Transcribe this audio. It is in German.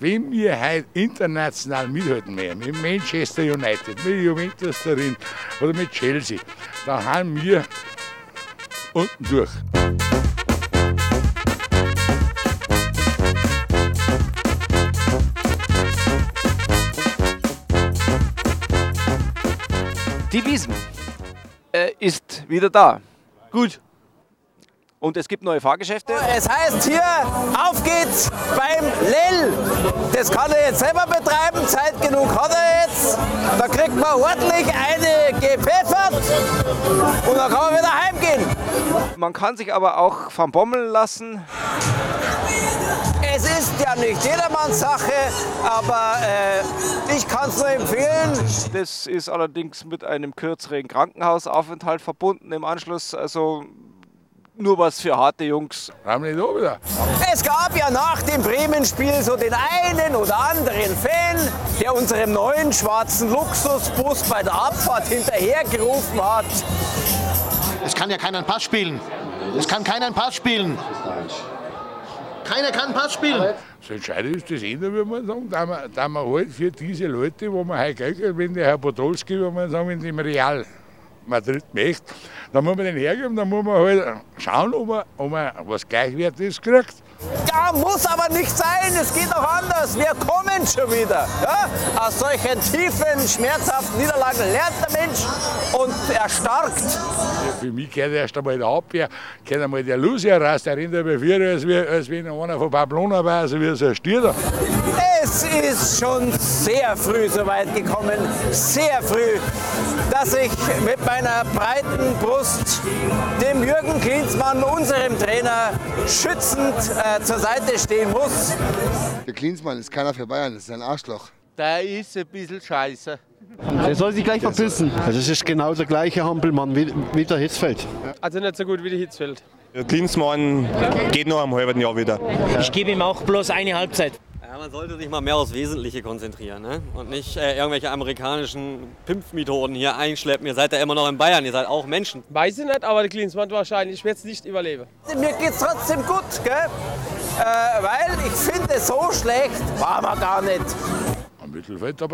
wenn wir heute international mithalten mehr, mit Manchester United, mit Juventus Turin oder mit Chelsea, dann haben wir unten durch. Die Wiesen äh, ist wieder da. Gut. Und es gibt neue Fahrgeschäfte. Es heißt hier, auf geht's beim Lell. Das kann er jetzt selber betreiben, Zeit genug hat er jetzt. Da kriegt man ordentlich eine gepfeffert und dann kann man wieder heimgehen. Man kann sich aber auch verbommeln lassen. Es ist ja nicht jedermanns Sache, aber äh, ich kann es nur empfehlen. Das ist allerdings mit einem kürzeren Krankenhausaufenthalt verbunden im Anschluss. Also nur was für harte Jungs. Es gab ja nach dem Bremen-Spiel so den einen oder anderen Fan, der unserem neuen schwarzen Luxusbus bei der Abfahrt hinterhergerufen hat. Es kann ja keiner einen Pass spielen. Es kann keiner einen Pass spielen. Keiner kann einen Pass spielen. Das Entscheidende ist das Ende, würde man sagen, da wir, da wir halt für diese Leute, wo man heute Geld kriegt, wenn der Herr Podolski, würde man sagen, in dem Real Madrid möchte, dann muss man den hergeben, dann muss man halt schauen, ob man, ob man was Gleichwertiges kriegt. Ja, muss aber nicht sein, es geht auch anders. Wir kommen schon wieder. Ja? Aus solchen tiefen, schmerzhaften Niederlagen lernt der Mensch und erstarkt. Ja, für mich gehört erst einmal der Abwehr, gehört einmal der Lucia raus, der rennt bei vier, als, wie, als wenn einer von Pamplona war, also wie so ein Stier. Es ist schon sehr früh so weit gekommen, sehr früh, dass ich mit meiner breiten Brust dem Jürgen Klinsmann, unserem Trainer, schützend äh, zur Seite stehen muss. Der Klinsmann ist keiner für Bayern, das ist ein Arschloch. Der ist ein bisschen scheiße. Der soll sich gleich verpissen. Also es ist genau der gleiche Hampelmann wie, wie der Hitzfeld. Also nicht so gut wie der Hitzfeld. Der Klinsmann geht noch am halben Jahr wieder. Ich gebe ihm auch bloß eine Halbzeit. Man sollte sich mal mehr aufs Wesentliche konzentrieren ne? und nicht äh, irgendwelche amerikanischen Pimpfmethoden hier einschleppen. Ihr seid ja immer noch in Bayern, ihr seid auch Menschen. Weiß ich nicht, aber der Klinsmann wahrscheinlich wird es nicht überleben. Mir geht's trotzdem gut, gell? Äh, weil ich finde, so schlecht war man gar nicht. Am Mittelfeld aber